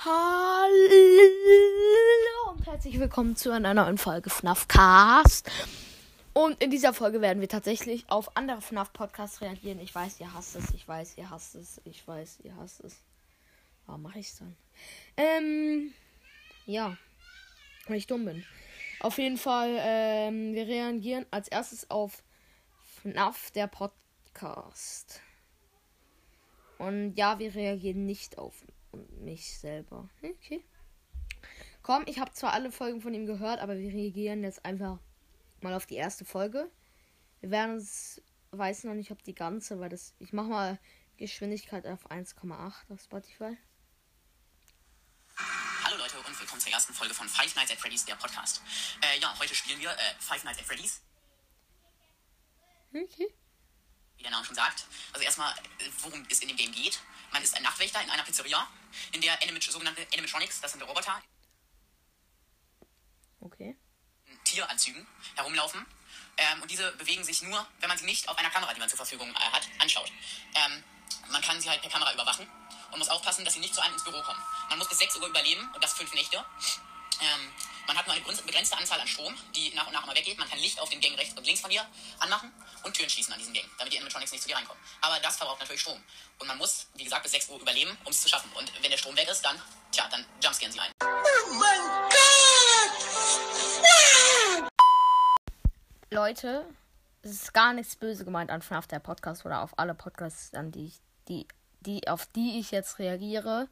Hallo und herzlich willkommen zu einer neuen Folge FNAF Cast. Und in dieser Folge werden wir tatsächlich auf andere FNAF Podcasts reagieren. Ich weiß, ihr hasst es, ich weiß, ihr hasst es, ich weiß, ihr hasst es. Warum mache ich es dann? Ähm, ja, weil ich dumm bin. Auf jeden Fall, ähm, wir reagieren als erstes auf FNAF, der Podcast. Und ja, wir reagieren nicht auf mich selber. Okay. Komm, ich habe zwar alle Folgen von ihm gehört, aber wir reagieren jetzt einfach mal auf die erste Folge. Wir werden es, weiß noch nicht, ob die ganze, weil das, ich mache mal Geschwindigkeit auf 1,8 auf Spotify. Hallo Leute und willkommen zur ersten Folge von Five Nights at Freddy's, der Podcast. Äh, ja, heute spielen wir äh, Five Nights at Freddy's. Okay. Wie der Name schon sagt. Also erstmal, worum es in dem Game geht. Man ist ein Nachtwächter in einer Pizzeria, in der Animat sogenannte Animatronics, das sind Roboter, Okay. in Tieranzügen herumlaufen. Ähm, und diese bewegen sich nur, wenn man sie nicht auf einer Kamera, die man zur Verfügung äh, hat, anschaut. Ähm, man kann sie halt per Kamera überwachen und muss aufpassen, dass sie nicht zu einem ins Büro kommen. Man muss bis 6 Uhr überleben und das fünf Nächte. Ähm, man hat nur eine begrenzte- Anzahl an Strom, die nach und nach immer weggeht. Man kann Licht auf den Gängen rechts und links von dir anmachen und Türen schließen an diesen Gängen, damit die Animatronics nicht zu dir reinkommen. Aber das verbraucht natürlich Strom. Und man muss, wie gesagt, bis 6 Uhr überleben, um es zu schaffen. Und wenn der Strom weg ist, dann, tja, dann jumpscaren sie ein. Leute, es ist gar nichts böse gemeint an FNAF der Podcast oder auf alle Podcasts, an die ich, die, die, auf die ich jetzt reagiere.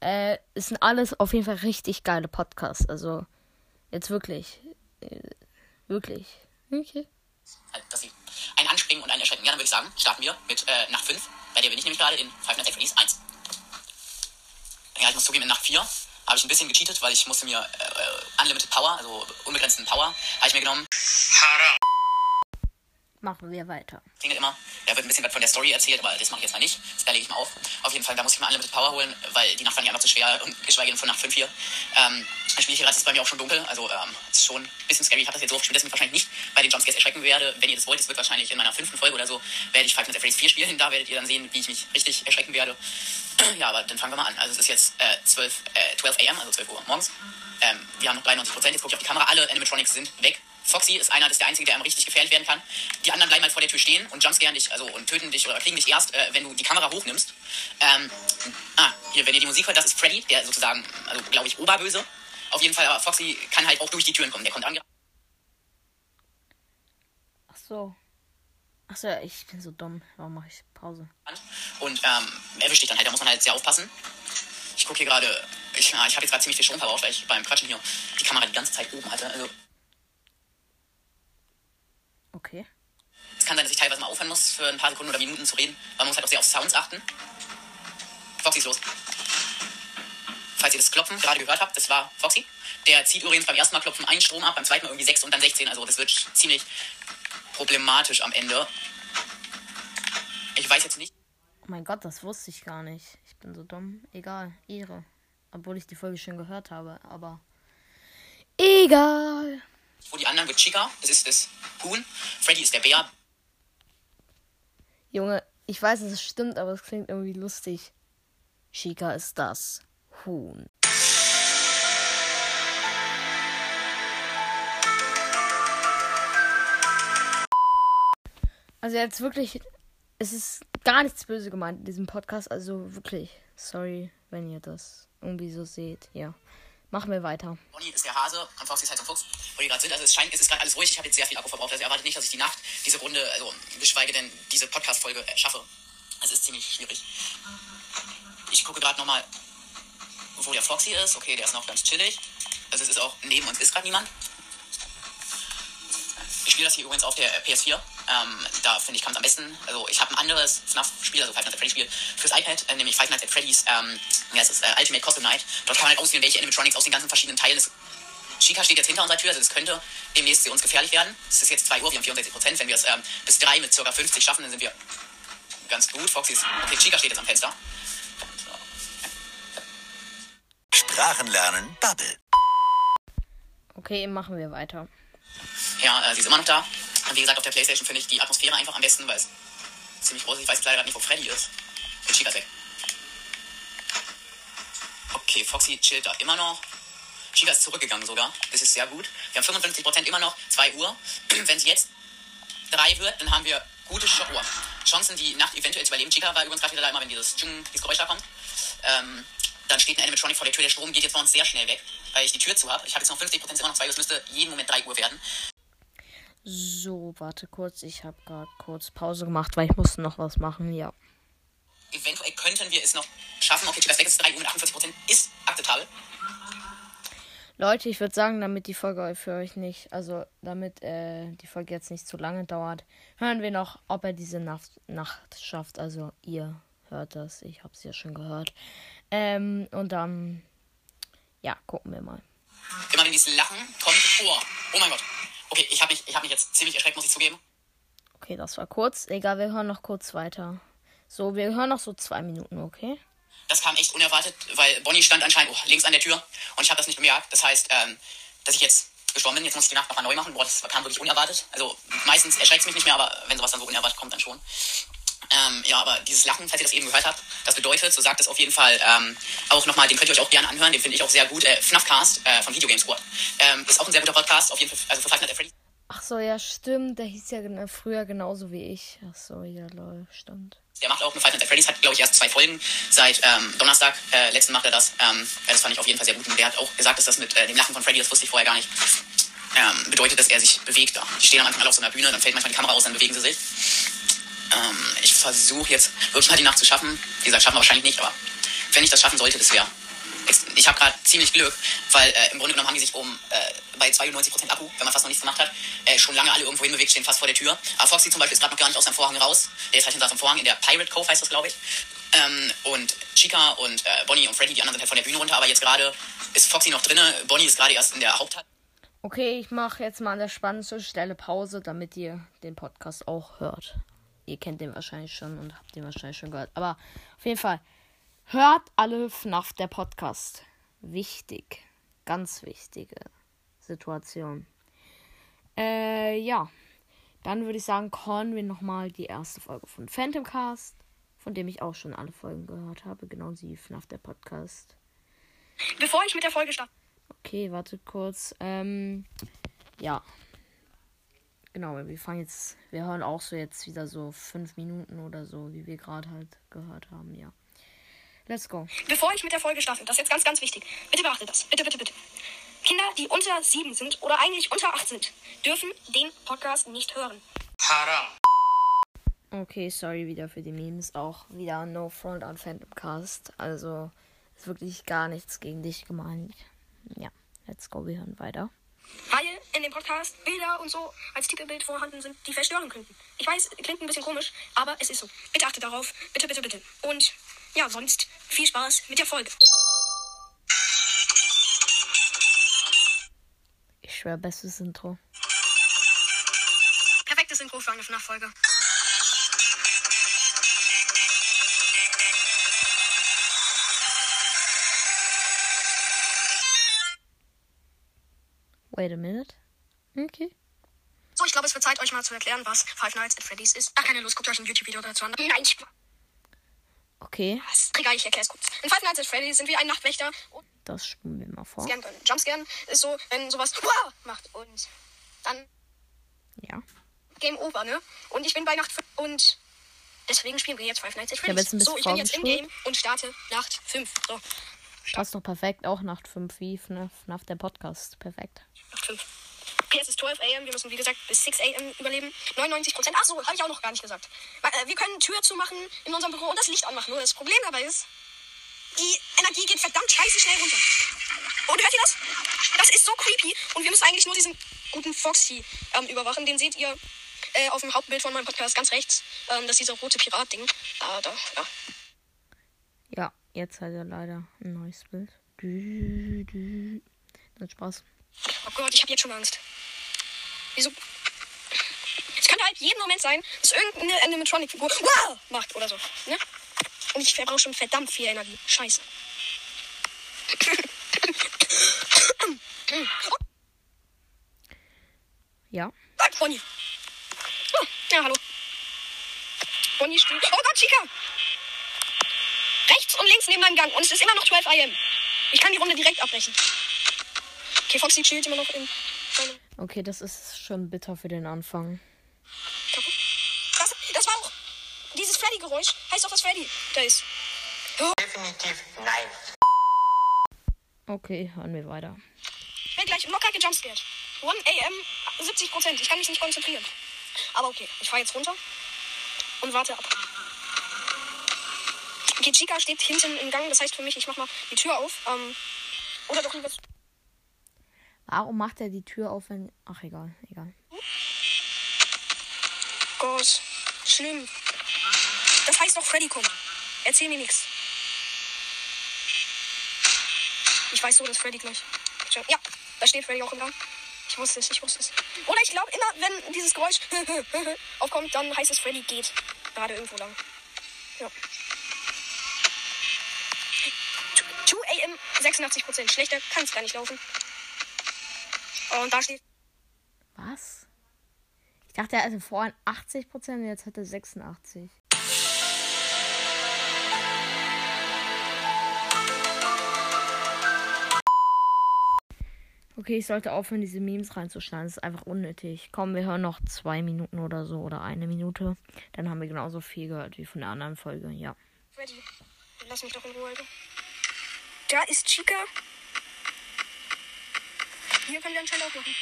Äh, es sind alles auf jeden Fall richtig geile Podcasts. Also, jetzt wirklich. Äh, wirklich. Okay. halt, einen anspringen und einen erschrecken. Ja, dann würde ich sagen, starten wir mit äh, Nacht 5. Bei der bin ich nämlich gerade in Five Nights at Freddy's 1. Ja, ich muss zugeben, in Nacht 4 habe ich ein bisschen gecheatet, weil ich musste mir äh, Unlimited Power, also unbegrenzten Power, habe ich mir genommen. Machen wir weiter. Klingelt immer. Da wird ein bisschen was von der Story erzählt, aber das mache ich jetzt mal nicht. Das lege ich mal auf. Auf jeden Fall, da muss ich mal Unlimited Power holen, weil die Nacht fand ich einfach zu schwer und geschweige denn von Nacht 5 hier. Ähm, ich gerade, es ist bei mir auch schon dunkel, also ähm, ist schon ein bisschen scary. Ich habe das jetzt so gespielt, dass ich mich wahrscheinlich nicht bei den Jumpscares erschrecken werde. Wenn ihr das wollt, es wird wahrscheinlich in meiner fünften Folge oder so, werde ich Five Nights at Freddy's 4 spielen. Da werdet ihr dann sehen, wie ich mich richtig erschrecken werde. ja, aber dann fangen wir mal an. Also es ist jetzt äh, 12, äh, 12 am, also 12 Uhr morgens. Ähm, wir haben noch 93 Prozent. Jetzt gucke ich auf die Kamera. Alle Animatronics sind weg. Foxy ist einer, das ist der Einzige, der einem richtig gefährlich werden kann. Die anderen bleiben halt vor der Tür stehen und jumpscaren dich, also und töten dich oder kriegen dich erst, äh, wenn du die Kamera hochnimmst. Ähm, ah, hier, wenn ihr die Musik hört, das ist Freddy, der sozusagen, also glaube ich, Oberböse. Auf jeden Fall, aber Foxy kann halt auch durch die Türen kommen. Der kommt angerannt. Ach so. Ach so, ich bin so dumm. Warum mache ich Pause? und ähm, erwischt dich dann halt. Da muss man halt sehr aufpassen. Ich gucke hier gerade, ich, ja, ich habe jetzt gerade ziemlich viel Strom verbraucht, weil ich beim Quatschen hier die Kamera die ganze Zeit oben hatte. Also Okay. es kann sein, dass ich teilweise mal aufhören muss, für ein paar Sekunden oder Minuten zu reden. Man muss halt auch sehr auf Sounds achten. Foxy ist los. Falls ihr das Klopfen gerade gehört habt, das war Foxy. Der zieht übrigens beim ersten Mal Klopfen einen Strom ab, beim zweiten Mal irgendwie 6 und dann 16. Also das wird ziemlich problematisch am Ende. Ich weiß jetzt nicht, Oh mein Gott, das wusste ich gar nicht. Ich bin so dumm. Egal. Ehre. Obwohl ich die Folge schon gehört habe, aber. Egal. Wo die anderen wird Chica. Das ist das Huhn. Freddy ist der Bär. Junge, ich weiß, es stimmt, aber es klingt irgendwie lustig. Chica ist das Huhn. Also jetzt wirklich, es ist gar nichts böse gemeint in diesem Podcast. Also wirklich, sorry, wenn ihr das irgendwie so seht. Ja, machen wir weiter. Bonnie ist der Hase und Foxy ist halt ein Fuchs, wo die gerade sind. Also es scheint, es ist gerade alles ruhig. Ich habe jetzt sehr viel Akku verbraucht. Also erwartet nicht, dass ich die Nacht diese Runde, also geschweige denn diese Podcast-Folge äh, schaffe. Es ist ziemlich schwierig. Ich gucke gerade nochmal, wo der Foxy ist. Okay, der ist noch ganz chillig. Also es ist auch, neben uns ist gerade niemand. Ich spiele das hier übrigens auf der PS4. Ähm, da finde ich, kann es am besten. Also ich habe ein anderes FNAF-Spiel, also Five Nights at Freddy's Spiel, fürs iPad, äh, nämlich Five Nights at Freddy's, ähm, heißt es, äh, Ultimate Custom Night. Dort kann man halt auswählen, welche Animatronics aus den ganzen verschiedenen Teilen des Chica steht jetzt hinter unserer Tür, also es könnte demnächst für uns gefährlich werden. Es ist jetzt 2 Uhr, wir haben 64 Prozent. Wenn wir es ähm, bis 3 mit ca. 50 schaffen, dann sind wir ganz gut. Foxy ist. Okay, Chica steht jetzt am Fenster. Sprachen lernen, Bubble. Okay, machen wir weiter. Ja, äh, sie ist immer noch da. Wie gesagt, auf der Playstation finde ich die Atmosphäre einfach am besten, weil es ziemlich groß ist. Ich weiß leider nicht, wo Freddy ist. Der Chica ist weg. Okay, Foxy chillt da immer noch. Chica ist zurückgegangen sogar. Das ist sehr gut. Wir haben 55% immer noch, 2 Uhr. Wenn es jetzt 3 wird, dann haben wir gute Ch oh, Chancen, die Nacht eventuell zu überleben. Chica war übrigens gerade wieder da, immer wenn dieses, Tschung, dieses Geräusch da kommt. Ähm, dann steht ein Animatronic vor der Tür. Der Strom geht jetzt bei uns sehr schnell weg, weil ich die Tür zu habe. Ich habe jetzt noch 50% immer noch 2 Uhr. Es müsste jeden Moment 3 Uhr werden. So, warte kurz. Ich habe gerade kurz Pause gemacht, weil ich musste noch was machen. Ja. Eventuell könnten wir es noch schaffen. Okay. Es ist 3 Uhr mit 48%. Ist akzeptabel. Leute, ich würde sagen, damit die Folge für euch nicht, also damit äh, die Folge jetzt nicht zu lange dauert, hören wir noch, ob er diese Nacht, Nacht schafft. Also ihr hört das, ich habe es ja schon gehört. Ähm, und dann, ja, gucken wir mal. Immer wenn dieses Lachen kommt, oh, oh mein Gott. Okay, ich habe mich, ich hab mich jetzt ziemlich erschreckt, muss ich zugeben. Okay, das war kurz. Egal, wir hören noch kurz weiter. So, wir hören noch so zwei Minuten, okay? Das kam echt unerwartet, weil Bonnie stand anscheinend oh, links an der Tür und ich habe das nicht bemerkt. Das heißt, ähm, dass ich jetzt geschwommen bin. Jetzt muss ich die Nacht nochmal neu machen. Boah, das kam wirklich unerwartet. Also meistens erschreckt es mich nicht mehr, aber wenn sowas dann so unerwartet kommt, dann schon. Ähm, ja, aber dieses Lachen, falls ihr das eben gehört habt, das bedeutet, so sagt es auf jeden Fall ähm, auch nochmal, den könnt ihr euch auch gerne anhören, den finde ich auch sehr gut. Äh, FNAFcast äh, von Video Game Squad. Ähm, ist auch ein sehr guter Podcast, auf jeden Fall, also für Five Nights at Freddy's. Ach so, ja, stimmt. Der hieß ja früher genauso wie ich. Ach so, ja, lol, stimmt. Der macht auch eine Five Nights at Freddy's, hat glaube ich erst zwei Folgen seit ähm, Donnerstag. Äh, letzten macht er das. Ähm, ja, das fand ich auf jeden Fall sehr gut. Und der hat auch gesagt, dass das mit äh, dem Lachen von Freddy, das wusste ich vorher gar nicht, ähm, bedeutet, dass er sich bewegt da. Die stehen am Anfang alle auf so einer Bühne, dann fällt manchmal die Kamera aus, dann bewegen sie sich. Ähm, ich versuche jetzt wirklich mal die Nacht zu schaffen. Wie gesagt, schaffen wir wahrscheinlich nicht, aber wenn ich das schaffen sollte, das wäre. Ich habe gerade ziemlich Glück, weil äh, im Grunde genommen haben die sich um äh, bei 92% Akku, wenn man fast noch nichts gemacht hat, äh, schon lange alle irgendwo hinbewegt, stehen fast vor der Tür. Aber Foxy zum Beispiel ist gerade noch gar nicht aus seinem Vorhang raus. Der ist halt hinter seinem Vorhang in der Pirate Cove, heißt das, glaube ich. Ähm, und Chica und äh, Bonnie und Freddy, die anderen sind halt von der Bühne runter, aber jetzt gerade ist Foxy noch drinne. Bonnie ist gerade erst in der Haupthalle. Okay, ich mache jetzt mal an der spannendsten Stelle Pause, damit ihr den Podcast auch hört. Ihr kennt den wahrscheinlich schon und habt den wahrscheinlich schon gehört. Aber auf jeden Fall, hört alle FNAF der Podcast. Wichtig. Ganz wichtige Situation. Äh, ja. Dann würde ich sagen, hören wir nochmal die erste Folge von Phantom Cast, von dem ich auch schon alle Folgen gehört habe. Genau wie FNAF der Podcast. Bevor ich mit der Folge starte. Okay, wartet kurz. Ähm, ja. Genau, wir fangen jetzt, wir hören auch so jetzt wieder so fünf Minuten oder so, wie wir gerade halt gehört haben, ja. Let's go. Bevor ich mit der Folge starte, das ist jetzt ganz, ganz wichtig. Bitte beachtet das. Bitte, bitte, bitte. Kinder, die unter sieben sind oder eigentlich unter acht sind, dürfen den Podcast nicht hören. Haram. Okay, sorry wieder für die Memes. Auch wieder No Front on Phantom Cast. Also ist wirklich gar nichts gegen dich gemeint. Ja, let's go, wir hören weiter. Weil in dem Podcast Bilder und so als Titelbild vorhanden sind, die verstören könnten. Ich weiß, klingt ein bisschen komisch, aber es ist so. Bitte achtet darauf. Bitte, bitte, bitte. Und ja, sonst viel Spaß mit der Folge. Ich schwör, bestes Intro. Perfektes Intro für eine FNAF-Folge. Wait a minute. Okay. So, ich glaube, es wird Zeit, euch mal zu erklären, was Five Nights at Freddy's ist. Ach, keine Lust, guckt euch ein YouTube-Video dazu an. Nein, Spaß. Okay, Egal, ich erkläre es kurz. In Five Nights at Freddy's sind wir ein Nachtwächter und das spulen wir mal vor. scannen können. Jumpscannen ist so, wenn sowas wow macht und dann Ja. Game Over, ne? Und ich bin bei Nacht 5 und deswegen spielen wir jetzt Five Nights at Freddy's. bisschen So, ich bin jetzt im. Game und starte Nacht 5. So, Passt doch perfekt. Auch Nacht 5 wie FNAF, FNAF der Podcast. Perfekt. Nacht 5. Okay, es ist 12 am. Wir müssen, wie gesagt, bis 6 am überleben. 99 Prozent. Ach so, habe ich auch noch gar nicht gesagt. Äh, Wir können Tür zumachen in unserem Büro und das Licht anmachen. Nur das Problem dabei ist, die Energie geht verdammt scheiße schnell runter. Und hört ihr das? Das ist so creepy. Und wir müssen eigentlich nur diesen guten Foxy ähm, überwachen. Den seht ihr äh, auf dem Hauptbild von meinem Podcast ganz rechts. Ähm, das ist dieser rote Pirat-Ding. Da, da, ja. Ja, jetzt hat er leider ein neues Bild. Dann Spaß. Oh Gott, ich habe jetzt schon Angst. Wieso? Es könnte halt jeden Moment sein, dass irgendeine Animatronic-Figur wow macht oder so. Ne? Und ich verbrauche schon verdammt viel Energie. Scheiße. Ja. Danke, Bonnie. Oh, ja, hallo. Bonnie steht. Oh Gott, Chica! Rechts und links neben meinem Gang. Und es ist immer noch 12 am. Ich kann die Runde direkt abbrechen. Okay, Foxy chillt immer noch in Okay, das ist schon bitter für den Anfang. kaputt. Das, das war auch dieses Freddy-Geräusch. Heißt auch, dass Freddy da ist. Definitiv nein. Okay, hören wir weiter. Ich bin gleich locker gejumpscared. 1 am 70 Prozent. Ich kann mich nicht konzentrieren. Aber okay, ich fahre jetzt runter und warte ab. Okay, Chica steht hinten im Gang. Das heißt für mich, ich mach mal die Tür auf. Ähm, oder doch lieber. Warum macht er die Tür auf, wenn. Ach, egal, egal. Gott, schlimm. Das heißt doch, Freddy kommt. Erzähl mir nichts. Ich weiß so, dass Freddy gleich. Ja, da steht Freddy auch im Gang. Ich wusste es, ich wusste es. Oder ich glaube, immer wenn dieses Geräusch aufkommt, dann heißt es, Freddy geht gerade irgendwo lang. Ja. 2 AM 86%. Schlechter kann es gar nicht laufen. Und da steht. Was? Ich dachte, er hatte vorhin 80% und jetzt hat er 86. Okay, ich sollte aufhören, diese Memes reinzuschneiden. Das ist einfach unnötig. Komm, wir hören noch zwei Minuten oder so oder eine Minute. Dann haben wir genauso viel gehört wie von der anderen Folge. Ja. Freddy, lass mich doch in Ruhe. Da ist Chica. Hier können wir anscheinend auch machen.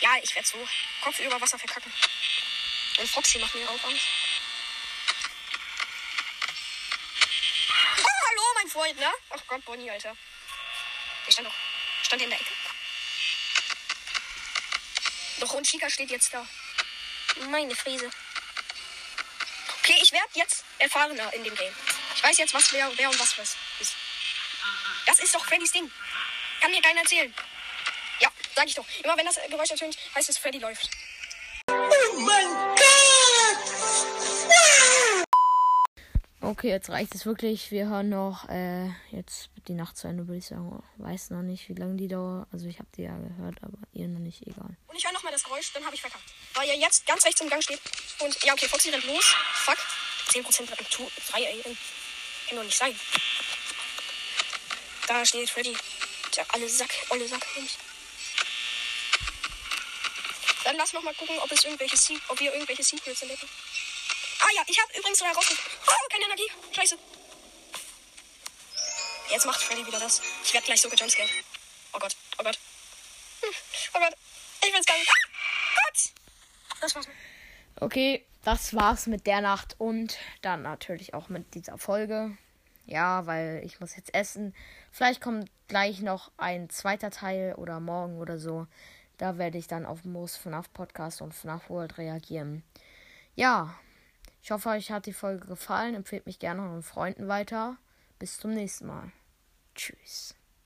Ja, ich werde so Kopf über Wasser verkacken. Und Foxy macht mir auch Angst. Oh, hallo, mein Freund, ne? Ach Gott, Bonnie, Alter. Der stand doch. Stand in der Ecke. Doch, und Chica steht jetzt da. Meine Fräse. Okay, ich werde jetzt erfahrener in dem Game. Ich weiß jetzt, was wer, wer und was was ist. Das ist doch Freddys Ding. Kann mir keiner erzählen. Sag ich doch. Immer wenn das Geräusch ertönt, heißt es, Freddy läuft. Okay, jetzt reicht es wirklich. Wir hören noch äh, jetzt die Nacht zu Ende, würde ich sagen. Weiß noch nicht, wie lange die dauert. Also ich habe die ja gehört, aber ihr noch nicht, egal. Und ich höre nochmal das Geräusch, dann habe ich verkackt. Weil er jetzt ganz rechts im Gang steht. Und ja, okay, Foxy rennt los. Fuck. 10% bleibt zu 3 ey. Kann doch nicht sein. Da steht Freddy. Der alle Sack, olle Sack. Mensch. Dann lass noch mal gucken, ob es irgendwelche Se ob wir irgendwelche Secrets entdecken. Ah ja, ich habe übrigens so herausgefunden. Oh, keine Energie. Scheiße. Jetzt macht Freddy wieder das. Ich werde gleich so gejumpscared. Oh Gott, oh Gott. Hm, Oh Gott. Ich will's gar nicht. Ah, Gott. Das war's. Okay, das war's mit der Nacht und dann natürlich auch mit dieser Folge. Ja, weil ich muss jetzt essen. Vielleicht kommt gleich noch ein zweiter Teil oder morgen oder so. Da werde ich dann auf Moos FNAF Podcast und FNAF World reagieren. Ja, ich hoffe, euch hat die Folge gefallen. Empfehlt mich gerne euren Freunden weiter. Bis zum nächsten Mal. Tschüss.